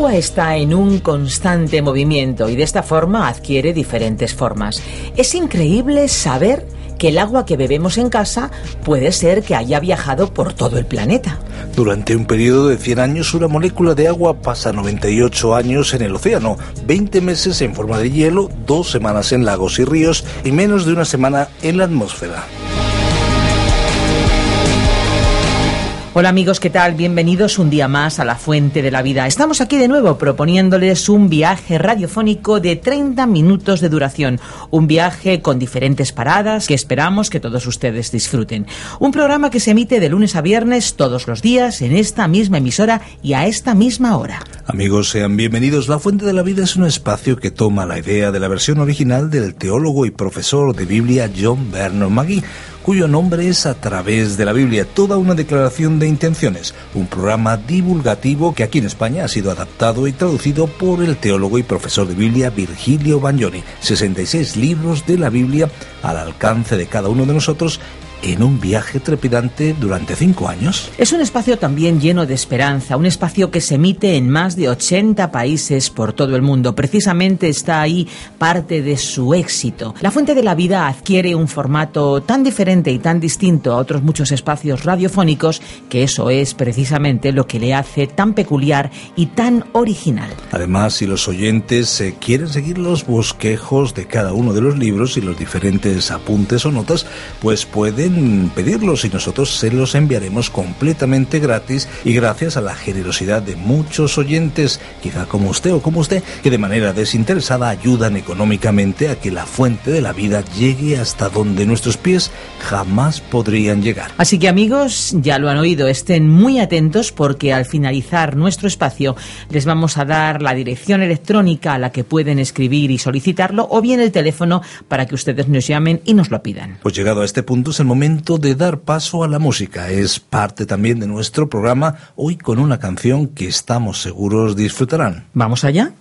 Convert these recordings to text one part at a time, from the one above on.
Agua está en un constante movimiento y de esta forma adquiere diferentes formas. Es increíble saber que el agua que bebemos en casa puede ser que haya viajado por todo el planeta. Durante un periodo de 100 años, una molécula de agua pasa 98 años en el océano, 20 meses en forma de hielo, dos semanas en lagos y ríos y menos de una semana en la atmósfera. Hola amigos, ¿qué tal? Bienvenidos un día más a la Fuente de la Vida. Estamos aquí de nuevo proponiéndoles un viaje radiofónico de 30 minutos de duración. Un viaje con diferentes paradas que esperamos que todos ustedes disfruten. Un programa que se emite de lunes a viernes todos los días en esta misma emisora y a esta misma hora. Amigos, sean bienvenidos. La Fuente de la Vida es un espacio que toma la idea de la versión original del teólogo y profesor de Biblia John Bernard Magui cuyo nombre es A través de la Biblia, toda una declaración de intenciones, un programa divulgativo que aquí en España ha sido adaptado y traducido por el teólogo y profesor de Biblia Virgilio Bagnoni. 66 libros de la Biblia al alcance de cada uno de nosotros en un viaje trepidante durante cinco años. Es un espacio también lleno de esperanza, un espacio que se emite en más de 80 países por todo el mundo. Precisamente está ahí parte de su éxito. La Fuente de la Vida adquiere un formato tan diferente y tan distinto a otros muchos espacios radiofónicos que eso es precisamente lo que le hace tan peculiar y tan original. Además, si los oyentes eh, quieren seguir los bosquejos de cada uno de los libros y los diferentes apuntes o notas, pues pueden pedirlos y nosotros se los enviaremos completamente gratis y gracias a la generosidad de muchos oyentes, quizá como usted o como usted, que de manera desinteresada ayudan económicamente a que la fuente de la vida llegue hasta donde nuestros pies jamás podrían llegar. Así que amigos, ya lo han oído, estén muy atentos porque al finalizar nuestro espacio les vamos a dar la dirección electrónica a la que pueden escribir y solicitarlo o bien el teléfono para que ustedes nos llamen y nos lo pidan. Pues llegado a este punto es el momento momento de dar paso a la música. Es parte también de nuestro programa, hoy con una canción que estamos seguros disfrutarán. ¿Vamos allá?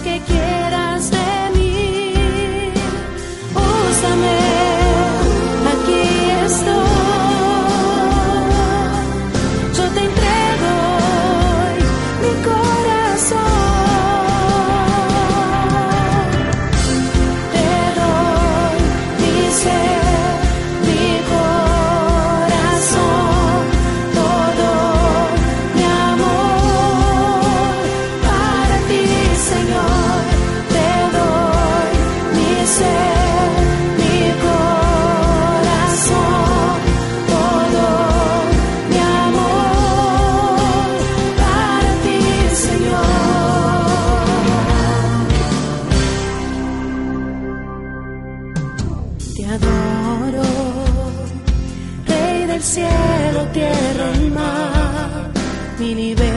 que quiero. mini baby.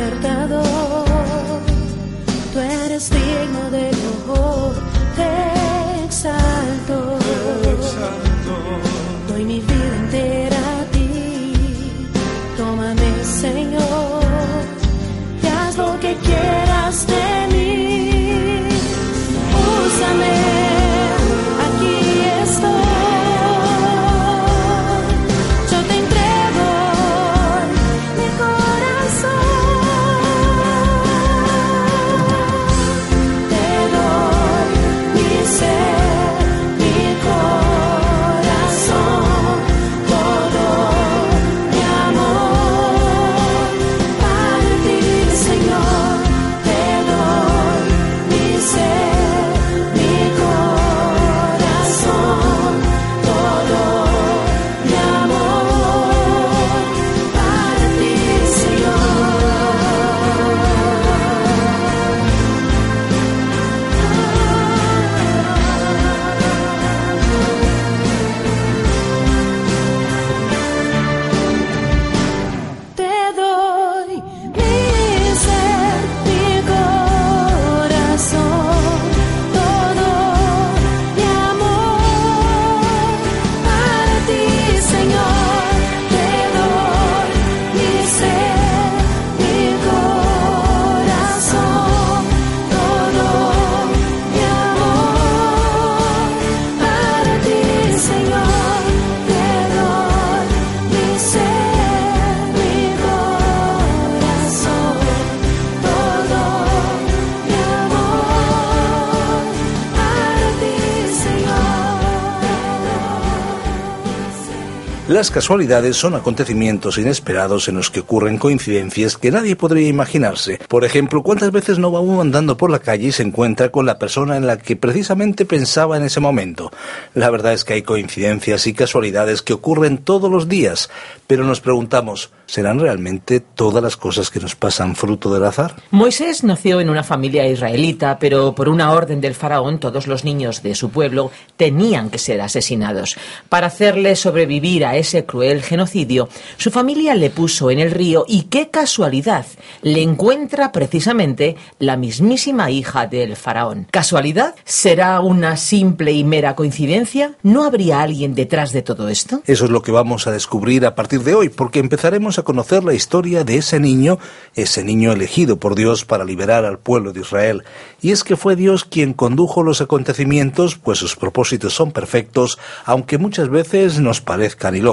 Las casualidades son acontecimientos inesperados en los que ocurren coincidencias que nadie podría imaginarse. Por ejemplo, ¿cuántas veces no va uno andando por la calle y se encuentra con la persona en la que precisamente pensaba en ese momento? La verdad es que hay coincidencias y casualidades que ocurren todos los días, pero nos preguntamos, ¿serán realmente todas las cosas que nos pasan fruto del azar? Moisés nació en una familia israelita, pero por una orden del faraón todos los niños de su pueblo tenían que ser asesinados. Para hacerle sobrevivir a ese cruel genocidio, su familia le puso en el río y qué casualidad, le encuentra precisamente la mismísima hija del faraón. ¿Casualidad? ¿Será una simple y mera coincidencia? ¿No habría alguien detrás de todo esto? Eso es lo que vamos a descubrir a partir de hoy, porque empezaremos a conocer la historia de ese niño, ese niño elegido por Dios para liberar al pueblo de Israel. Y es que fue Dios quien condujo los acontecimientos, pues sus propósitos son perfectos, aunque muchas veces nos parezcan ilógicos.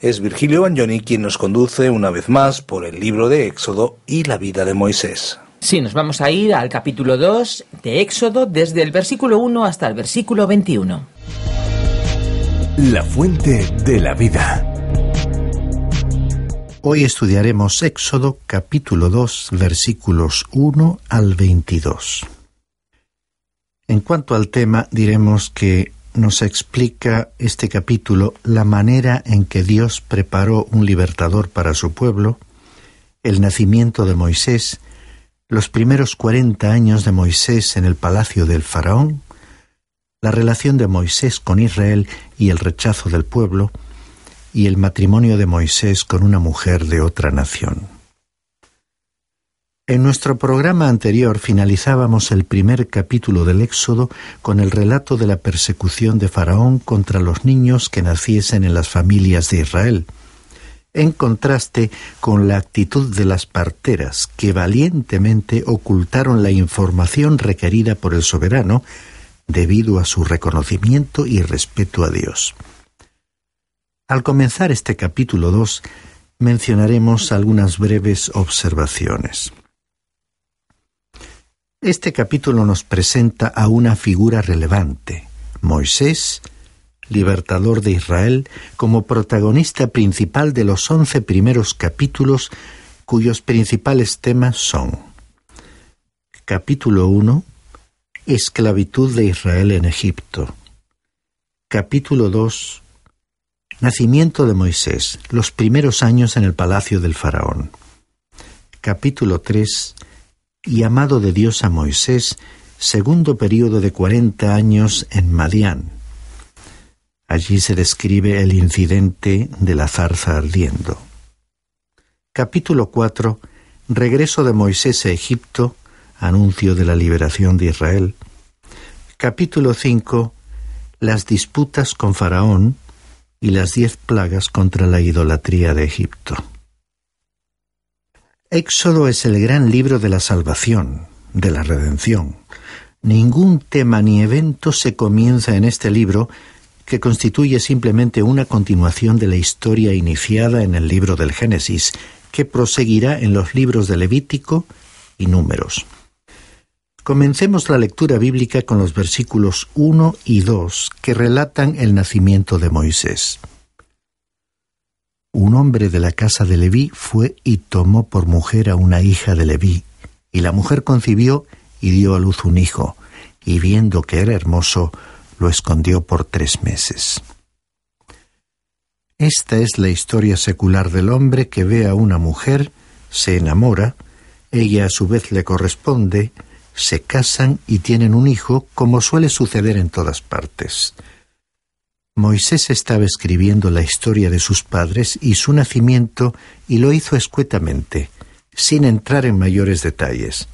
Es Virgilio Bagnoni quien nos conduce una vez más por el libro de Éxodo y la vida de Moisés. Sí, nos vamos a ir al capítulo 2 de Éxodo desde el versículo 1 hasta el versículo 21. La fuente de la vida. Hoy estudiaremos Éxodo capítulo 2 versículos 1 al 22. En cuanto al tema, diremos que nos explica este capítulo la manera en que Dios preparó un libertador para su pueblo, el nacimiento de Moisés, los primeros cuarenta años de Moisés en el palacio del faraón, la relación de Moisés con Israel y el rechazo del pueblo, y el matrimonio de Moisés con una mujer de otra nación. En nuestro programa anterior finalizábamos el primer capítulo del Éxodo con el relato de la persecución de Faraón contra los niños que naciesen en las familias de Israel, en contraste con la actitud de las parteras que valientemente ocultaron la información requerida por el soberano debido a su reconocimiento y respeto a Dios. Al comenzar este capítulo 2, mencionaremos algunas breves observaciones. Este capítulo nos presenta a una figura relevante, Moisés, libertador de Israel, como protagonista principal de los once primeros capítulos cuyos principales temas son Capítulo 1 Esclavitud de Israel en Egipto Capítulo 2 Nacimiento de Moisés, los primeros años en el palacio del faraón. Capítulo 3. Llamado de Dios a Moisés, segundo período de cuarenta años en Madián. Allí se describe el incidente de la zarza ardiendo. Capítulo 4. Regreso de Moisés a Egipto, anuncio de la liberación de Israel. Capítulo 5. Las disputas con Faraón, y las diez plagas contra la idolatría de Egipto. Éxodo es el gran libro de la salvación, de la redención. Ningún tema ni evento se comienza en este libro que constituye simplemente una continuación de la historia iniciada en el libro del Génesis, que proseguirá en los libros de Levítico y Números. Comencemos la lectura bíblica con los versículos 1 y 2 que relatan el nacimiento de Moisés. Un hombre de la casa de Leví fue y tomó por mujer a una hija de Leví, y la mujer concibió y dio a luz un hijo, y viendo que era hermoso, lo escondió por tres meses. Esta es la historia secular del hombre que ve a una mujer, se enamora, ella a su vez le corresponde, se casan y tienen un hijo, como suele suceder en todas partes. Moisés estaba escribiendo la historia de sus padres y su nacimiento y lo hizo escuetamente, sin entrar en mayores detalles.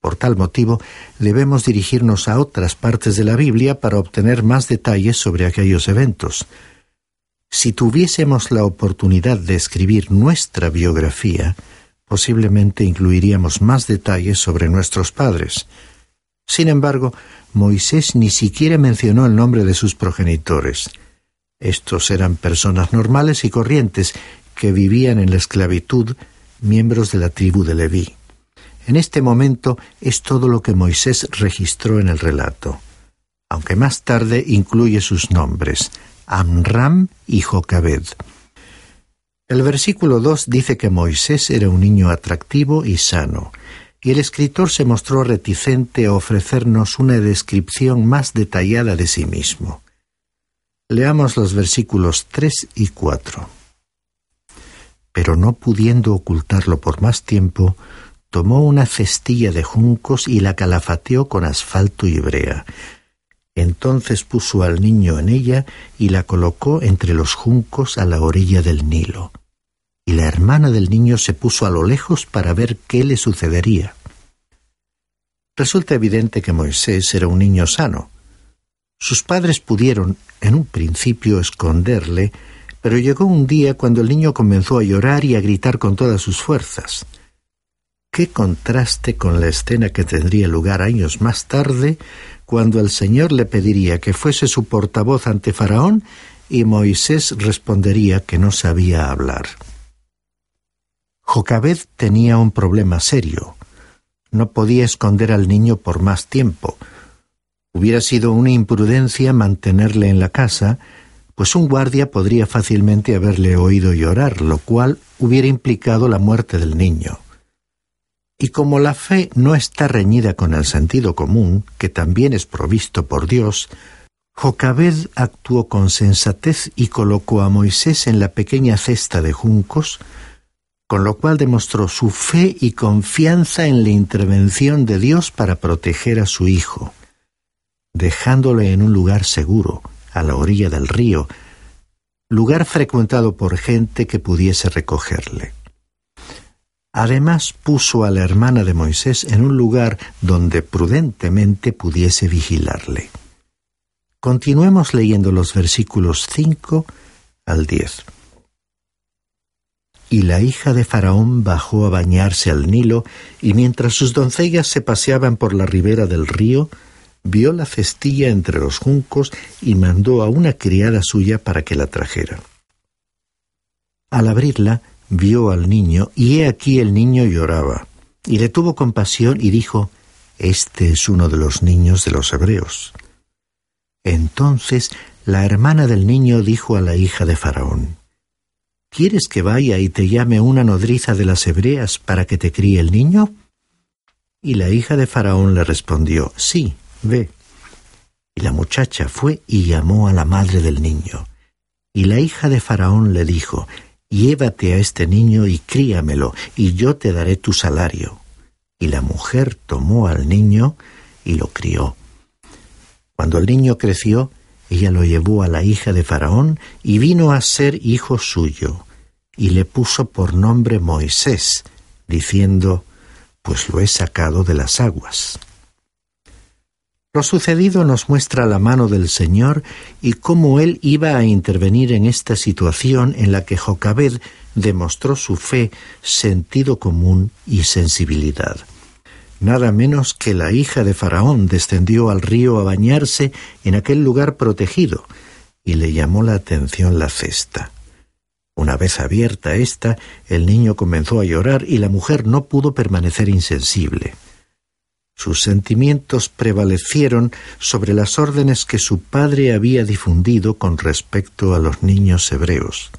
Por tal motivo, debemos dirigirnos a otras partes de la Biblia para obtener más detalles sobre aquellos eventos. Si tuviésemos la oportunidad de escribir nuestra biografía, posiblemente incluiríamos más detalles sobre nuestros padres. Sin embargo, Moisés ni siquiera mencionó el nombre de sus progenitores. Estos eran personas normales y corrientes que vivían en la esclavitud, miembros de la tribu de Leví. En este momento es todo lo que Moisés registró en el relato, aunque más tarde incluye sus nombres, Amram y Jocabed. El versículo 2 dice que Moisés era un niño atractivo y sano, y el escritor se mostró reticente a ofrecernos una descripción más detallada de sí mismo. Leamos los versículos 3 y 4. Pero no pudiendo ocultarlo por más tiempo, tomó una cestilla de juncos y la calafateó con asfalto y brea. Entonces puso al niño en ella y la colocó entre los juncos a la orilla del Nilo. Y la hermana del niño se puso a lo lejos para ver qué le sucedería. Resulta evidente que Moisés era un niño sano. Sus padres pudieron, en un principio, esconderle, pero llegó un día cuando el niño comenzó a llorar y a gritar con todas sus fuerzas. Qué contraste con la escena que tendría lugar años más tarde, cuando el Señor le pediría que fuese su portavoz ante Faraón y Moisés respondería que no sabía hablar. Jocabed tenía un problema serio. No podía esconder al niño por más tiempo. Hubiera sido una imprudencia mantenerle en la casa, pues un guardia podría fácilmente haberle oído llorar, lo cual hubiera implicado la muerte del niño. Y como la fe no está reñida con el sentido común, que también es provisto por Dios, Jocabed actuó con sensatez y colocó a Moisés en la pequeña cesta de juncos, con lo cual demostró su fe y confianza en la intervención de Dios para proteger a su hijo, dejándole en un lugar seguro, a la orilla del río, lugar frecuentado por gente que pudiese recogerle. Además puso a la hermana de Moisés en un lugar donde prudentemente pudiese vigilarle. Continuemos leyendo los versículos 5 al 10. Y la hija de Faraón bajó a bañarse al Nilo, y mientras sus doncellas se paseaban por la ribera del río, vio la cestilla entre los juncos y mandó a una criada suya para que la trajera. Al abrirla, vio al niño, y he aquí el niño lloraba, y le tuvo compasión y dijo, Este es uno de los niños de los hebreos. Entonces la hermana del niño dijo a la hija de Faraón, ¿Quieres que vaya y te llame una nodriza de las hebreas para que te críe el niño? Y la hija de Faraón le respondió, Sí, ve. Y la muchacha fue y llamó a la madre del niño. Y la hija de Faraón le dijo, Llévate a este niño y críamelo, y yo te daré tu salario. Y la mujer tomó al niño y lo crió. Cuando el niño creció, ella lo llevó a la hija de Faraón y vino a ser hijo suyo, y le puso por nombre Moisés, diciendo, pues lo he sacado de las aguas. Lo sucedido nos muestra la mano del Señor y cómo Él iba a intervenir en esta situación en la que Jocabed demostró su fe, sentido común y sensibilidad nada menos que la hija de Faraón descendió al río a bañarse en aquel lugar protegido, y le llamó la atención la cesta. Una vez abierta ésta, el niño comenzó a llorar y la mujer no pudo permanecer insensible. Sus sentimientos prevalecieron sobre las órdenes que su padre había difundido con respecto a los niños hebreos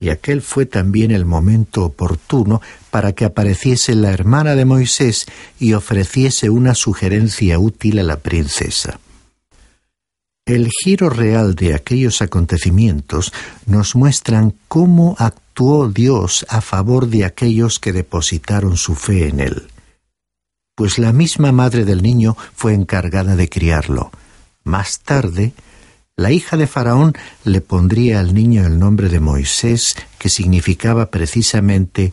y aquel fue también el momento oportuno para que apareciese la hermana de Moisés y ofreciese una sugerencia útil a la princesa. El giro real de aquellos acontecimientos nos muestran cómo actuó Dios a favor de aquellos que depositaron su fe en Él. Pues la misma madre del niño fue encargada de criarlo. Más tarde, la hija de Faraón le pondría al niño el nombre de Moisés, que significaba precisamente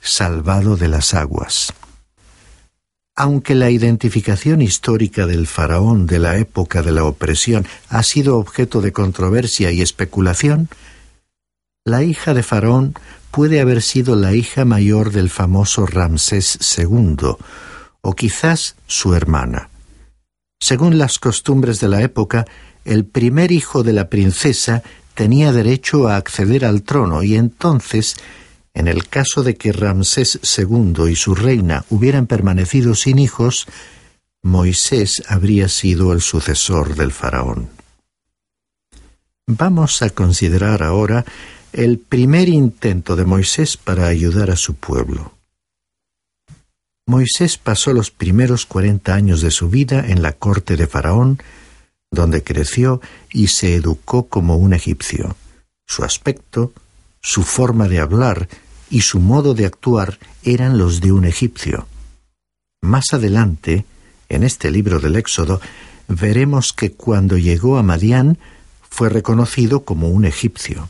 salvado de las aguas. Aunque la identificación histórica del faraón de la época de la opresión ha sido objeto de controversia y especulación, la hija de faraón puede haber sido la hija mayor del famoso Ramsés II, o quizás su hermana. Según las costumbres de la época, el primer hijo de la princesa tenía derecho a acceder al trono y entonces, en el caso de que Ramsés II y su reina hubieran permanecido sin hijos, Moisés habría sido el sucesor del faraón. Vamos a considerar ahora el primer intento de Moisés para ayudar a su pueblo. Moisés pasó los primeros cuarenta años de su vida en la corte de Faraón, donde creció y se educó como un egipcio. Su aspecto, su forma de hablar y su modo de actuar eran los de un egipcio. Más adelante, en este libro del Éxodo, veremos que cuando llegó a Madián fue reconocido como un egipcio.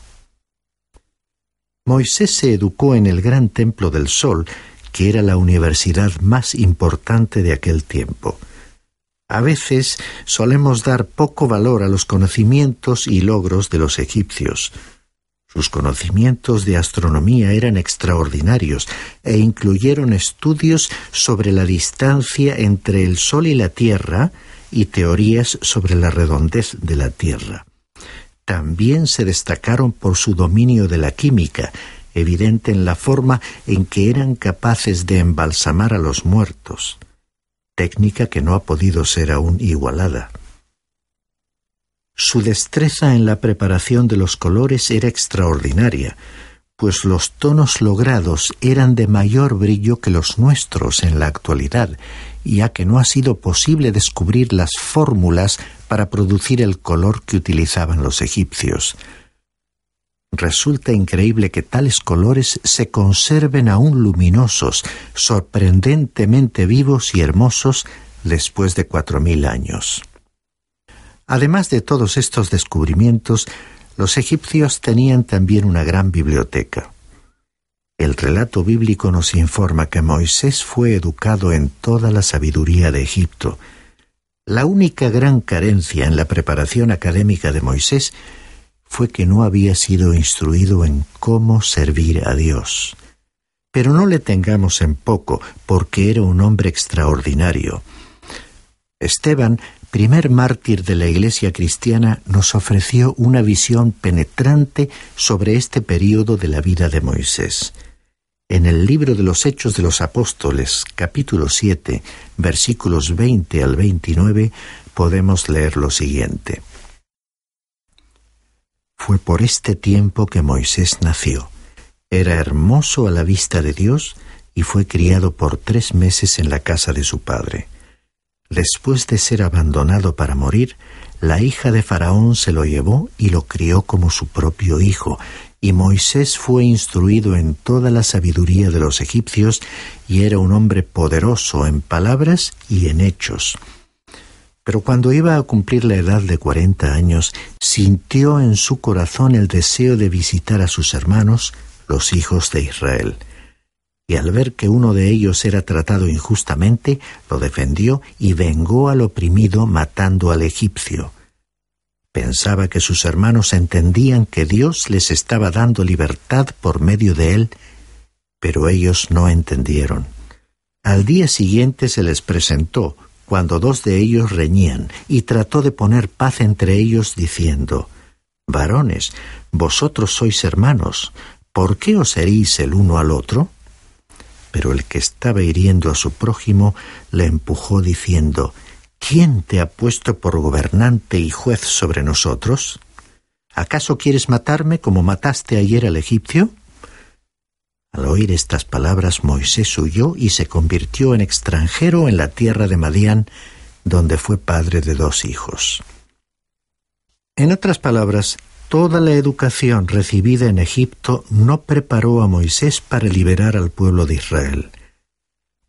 Moisés se educó en el gran templo del Sol, que era la universidad más importante de aquel tiempo. A veces solemos dar poco valor a los conocimientos y logros de los egipcios. Sus conocimientos de astronomía eran extraordinarios e incluyeron estudios sobre la distancia entre el Sol y la Tierra y teorías sobre la redondez de la Tierra también se destacaron por su dominio de la química, evidente en la forma en que eran capaces de embalsamar a los muertos, técnica que no ha podido ser aún igualada. Su destreza en la preparación de los colores era extraordinaria, pues los tonos logrados eran de mayor brillo que los nuestros en la actualidad, ya que no ha sido posible descubrir las fórmulas para producir el color que utilizaban los egipcios. Resulta increíble que tales colores se conserven aún luminosos, sorprendentemente vivos y hermosos después de cuatro mil años. Además de todos estos descubrimientos, los egipcios tenían también una gran biblioteca. El relato bíblico nos informa que Moisés fue educado en toda la sabiduría de Egipto. La única gran carencia en la preparación académica de Moisés fue que no había sido instruido en cómo servir a Dios. Pero no le tengamos en poco, porque era un hombre extraordinario. Esteban, primer mártir de la Iglesia cristiana, nos ofreció una visión penetrante sobre este período de la vida de Moisés. En el libro de los Hechos de los Apóstoles, capítulo 7, versículos 20 al 29, podemos leer lo siguiente. Fue por este tiempo que Moisés nació. Era hermoso a la vista de Dios y fue criado por tres meses en la casa de su padre. Después de ser abandonado para morir, la hija de Faraón se lo llevó y lo crió como su propio hijo, y Moisés fue instruido en toda la sabiduría de los egipcios y era un hombre poderoso en palabras y en hechos. Pero cuando iba a cumplir la edad de cuarenta años, sintió en su corazón el deseo de visitar a sus hermanos, los hijos de Israel. Y al ver que uno de ellos era tratado injustamente, lo defendió y vengó al oprimido matando al egipcio. Pensaba que sus hermanos entendían que Dios les estaba dando libertad por medio de él, pero ellos no entendieron. Al día siguiente se les presentó, cuando dos de ellos reñían, y trató de poner paz entre ellos, diciendo, Varones, vosotros sois hermanos, ¿por qué os herís el uno al otro? Pero el que estaba hiriendo a su prójimo le empujó diciendo, ¿Quién te ha puesto por gobernante y juez sobre nosotros? ¿Acaso quieres matarme como mataste ayer al egipcio? Al oír estas palabras Moisés huyó y se convirtió en extranjero en la tierra de Madián, donde fue padre de dos hijos. En otras palabras, toda la educación recibida en Egipto no preparó a Moisés para liberar al pueblo de Israel.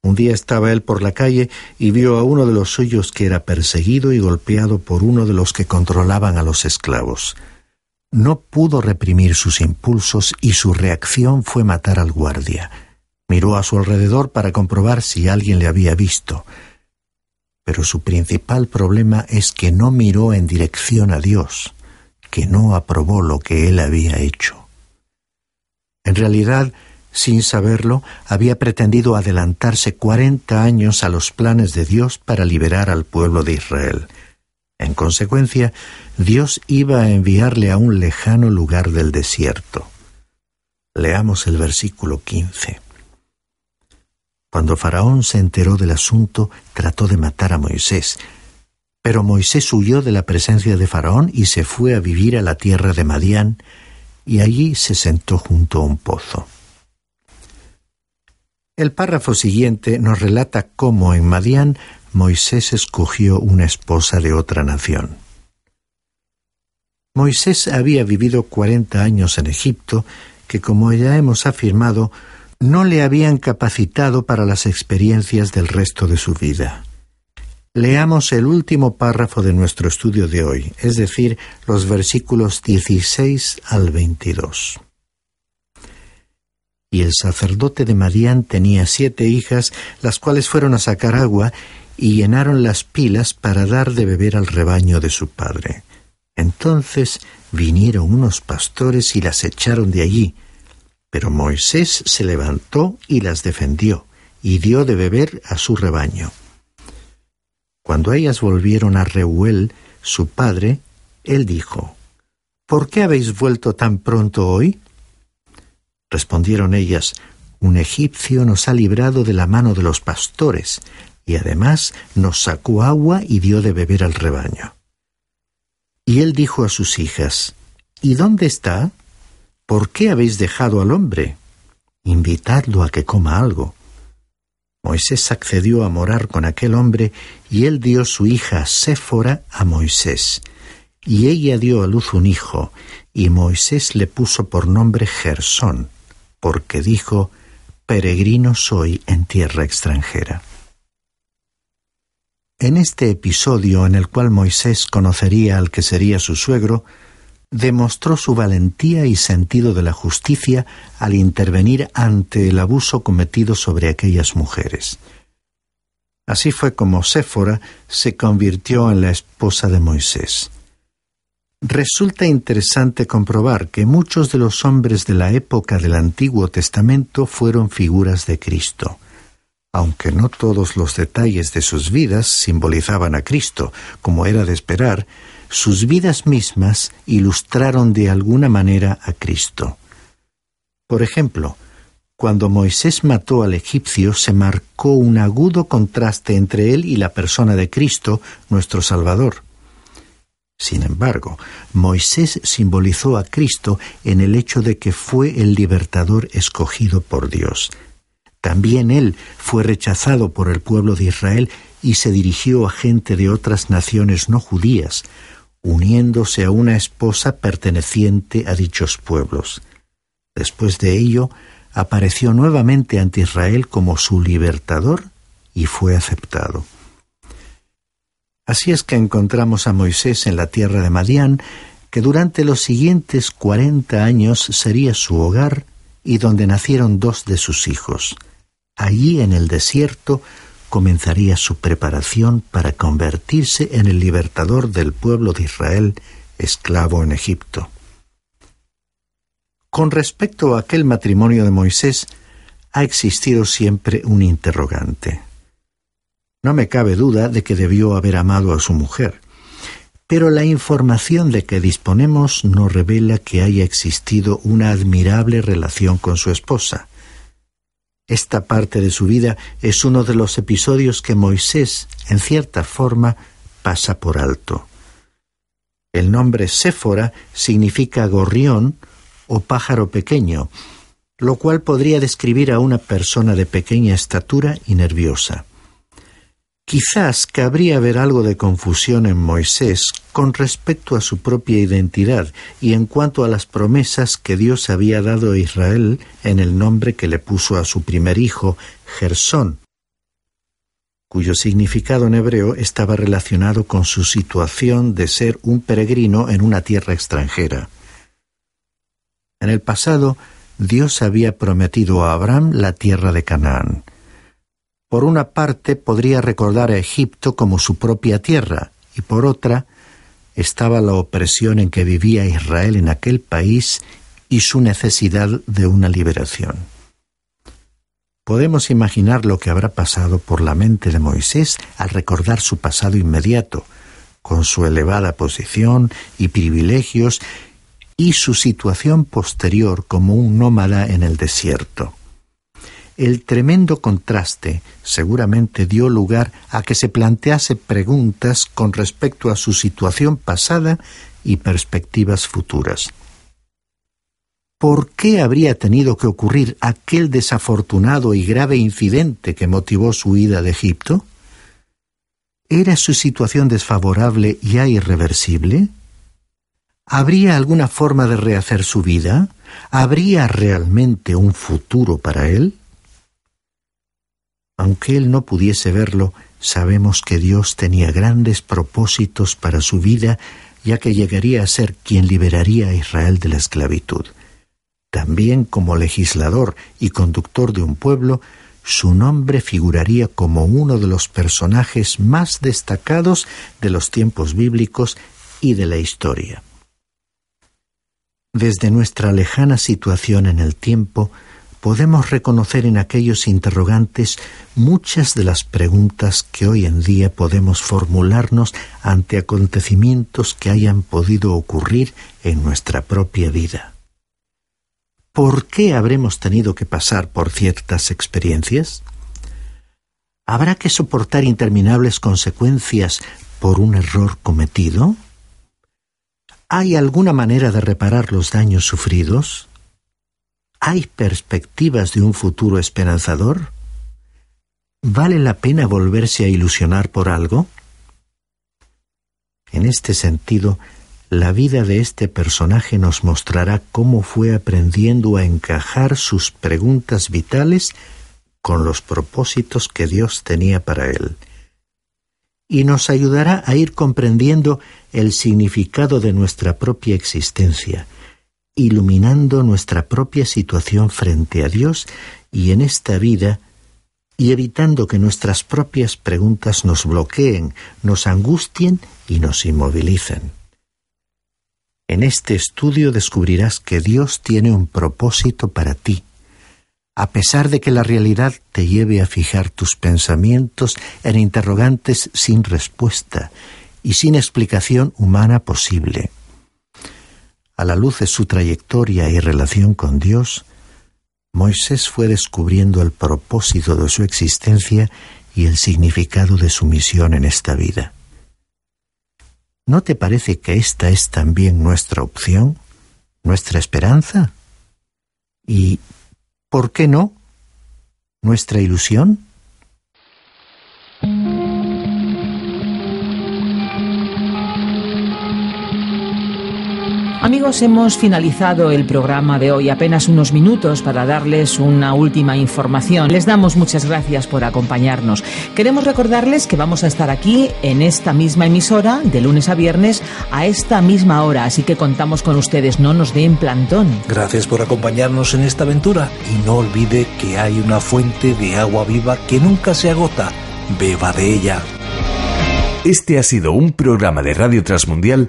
Un día estaba él por la calle y vio a uno de los suyos que era perseguido y golpeado por uno de los que controlaban a los esclavos. No pudo reprimir sus impulsos y su reacción fue matar al guardia. Miró a su alrededor para comprobar si alguien le había visto. Pero su principal problema es que no miró en dirección a Dios, que no aprobó lo que él había hecho. En realidad, sin saberlo, había pretendido adelantarse cuarenta años a los planes de Dios para liberar al pueblo de Israel. En consecuencia, Dios iba a enviarle a un lejano lugar del desierto. Leamos el versículo 15. Cuando Faraón se enteró del asunto, trató de matar a Moisés, Pero Moisés huyó de la presencia de Faraón y se fue a vivir a la tierra de Madián, y allí se sentó junto a un pozo. El párrafo siguiente nos relata cómo en Madián Moisés escogió una esposa de otra nación. Moisés había vivido cuarenta años en Egipto, que como ya hemos afirmado, no le habían capacitado para las experiencias del resto de su vida. Leamos el último párrafo de nuestro estudio de hoy, es decir, los versículos 16 al 22. Y el sacerdote de Madián tenía siete hijas, las cuales fueron a sacar agua y llenaron las pilas para dar de beber al rebaño de su padre. Entonces vinieron unos pastores y las echaron de allí. Pero Moisés se levantó y las defendió, y dio de beber a su rebaño. Cuando ellas volvieron a Reuel, su padre, él dijo, ¿Por qué habéis vuelto tan pronto hoy? Respondieron ellas, Un egipcio nos ha librado de la mano de los pastores, y además nos sacó agua y dio de beber al rebaño. Y él dijo a sus hijas, ¿Y dónde está? ¿Por qué habéis dejado al hombre? Invitadlo a que coma algo. Moisés accedió a morar con aquel hombre, y él dio su hija Séfora a Moisés. Y ella dio a luz un hijo, y Moisés le puso por nombre Gersón, porque dijo, Peregrino soy en tierra extranjera. En este episodio en el cual Moisés conocería al que sería su suegro, demostró su valentía y sentido de la justicia al intervenir ante el abuso cometido sobre aquellas mujeres. Así fue como Séfora se convirtió en la esposa de Moisés. Resulta interesante comprobar que muchos de los hombres de la época del Antiguo Testamento fueron figuras de Cristo aunque no todos los detalles de sus vidas simbolizaban a Cristo, como era de esperar, sus vidas mismas ilustraron de alguna manera a Cristo. Por ejemplo, cuando Moisés mató al egipcio se marcó un agudo contraste entre él y la persona de Cristo, nuestro Salvador. Sin embargo, Moisés simbolizó a Cristo en el hecho de que fue el libertador escogido por Dios. También él fue rechazado por el pueblo de Israel y se dirigió a gente de otras naciones no judías, uniéndose a una esposa perteneciente a dichos pueblos. Después de ello, apareció nuevamente ante Israel como su libertador y fue aceptado. Así es que encontramos a Moisés en la tierra de Madián, que durante los siguientes cuarenta años sería su hogar y donde nacieron dos de sus hijos. Allí en el desierto comenzaría su preparación para convertirse en el libertador del pueblo de Israel, esclavo en Egipto. Con respecto a aquel matrimonio de Moisés, ha existido siempre un interrogante. No me cabe duda de que debió haber amado a su mujer, pero la información de que disponemos no revela que haya existido una admirable relación con su esposa. Esta parte de su vida es uno de los episodios que Moisés, en cierta forma, pasa por alto. El nombre Séfora significa gorrión o pájaro pequeño, lo cual podría describir a una persona de pequeña estatura y nerviosa. Quizás cabría haber algo de confusión en Moisés con respecto a su propia identidad y en cuanto a las promesas que Dios había dado a Israel en el nombre que le puso a su primer hijo, Gersón, cuyo significado en hebreo estaba relacionado con su situación de ser un peregrino en una tierra extranjera. En el pasado, Dios había prometido a Abraham la tierra de Canaán. Por una parte podría recordar a Egipto como su propia tierra, y por otra estaba la opresión en que vivía Israel en aquel país y su necesidad de una liberación. Podemos imaginar lo que habrá pasado por la mente de Moisés al recordar su pasado inmediato, con su elevada posición y privilegios, y su situación posterior como un nómada en el desierto. El tremendo contraste seguramente dio lugar a que se plantease preguntas con respecto a su situación pasada y perspectivas futuras. ¿Por qué habría tenido que ocurrir aquel desafortunado y grave incidente que motivó su huida de Egipto? ¿Era su situación desfavorable ya irreversible? ¿Habría alguna forma de rehacer su vida? ¿Habría realmente un futuro para él? Aunque él no pudiese verlo, sabemos que Dios tenía grandes propósitos para su vida, ya que llegaría a ser quien liberaría a Israel de la esclavitud. También como legislador y conductor de un pueblo, su nombre figuraría como uno de los personajes más destacados de los tiempos bíblicos y de la historia. Desde nuestra lejana situación en el tiempo, podemos reconocer en aquellos interrogantes muchas de las preguntas que hoy en día podemos formularnos ante acontecimientos que hayan podido ocurrir en nuestra propia vida. ¿Por qué habremos tenido que pasar por ciertas experiencias? ¿Habrá que soportar interminables consecuencias por un error cometido? ¿Hay alguna manera de reparar los daños sufridos? ¿Hay perspectivas de un futuro esperanzador? ¿Vale la pena volverse a ilusionar por algo? En este sentido, la vida de este personaje nos mostrará cómo fue aprendiendo a encajar sus preguntas vitales con los propósitos que Dios tenía para él. Y nos ayudará a ir comprendiendo el significado de nuestra propia existencia, iluminando nuestra propia situación frente a Dios y en esta vida, y evitando que nuestras propias preguntas nos bloqueen, nos angustien y nos inmovilicen. En este estudio descubrirás que Dios tiene un propósito para ti, a pesar de que la realidad te lleve a fijar tus pensamientos en interrogantes sin respuesta y sin explicación humana posible. A la luz de su trayectoria y relación con Dios, Moisés fue descubriendo el propósito de su existencia y el significado de su misión en esta vida. ¿No te parece que esta es también nuestra opción, nuestra esperanza? ¿Y por qué no? ¿Nuestra ilusión? Amigos, hemos finalizado el programa de hoy, apenas unos minutos para darles una última información. Les damos muchas gracias por acompañarnos. Queremos recordarles que vamos a estar aquí en esta misma emisora de lunes a viernes a esta misma hora, así que contamos con ustedes, no nos den plantón. Gracias por acompañarnos en esta aventura y no olvide que hay una fuente de agua viva que nunca se agota. Beba de ella. Este ha sido un programa de Radio Transmundial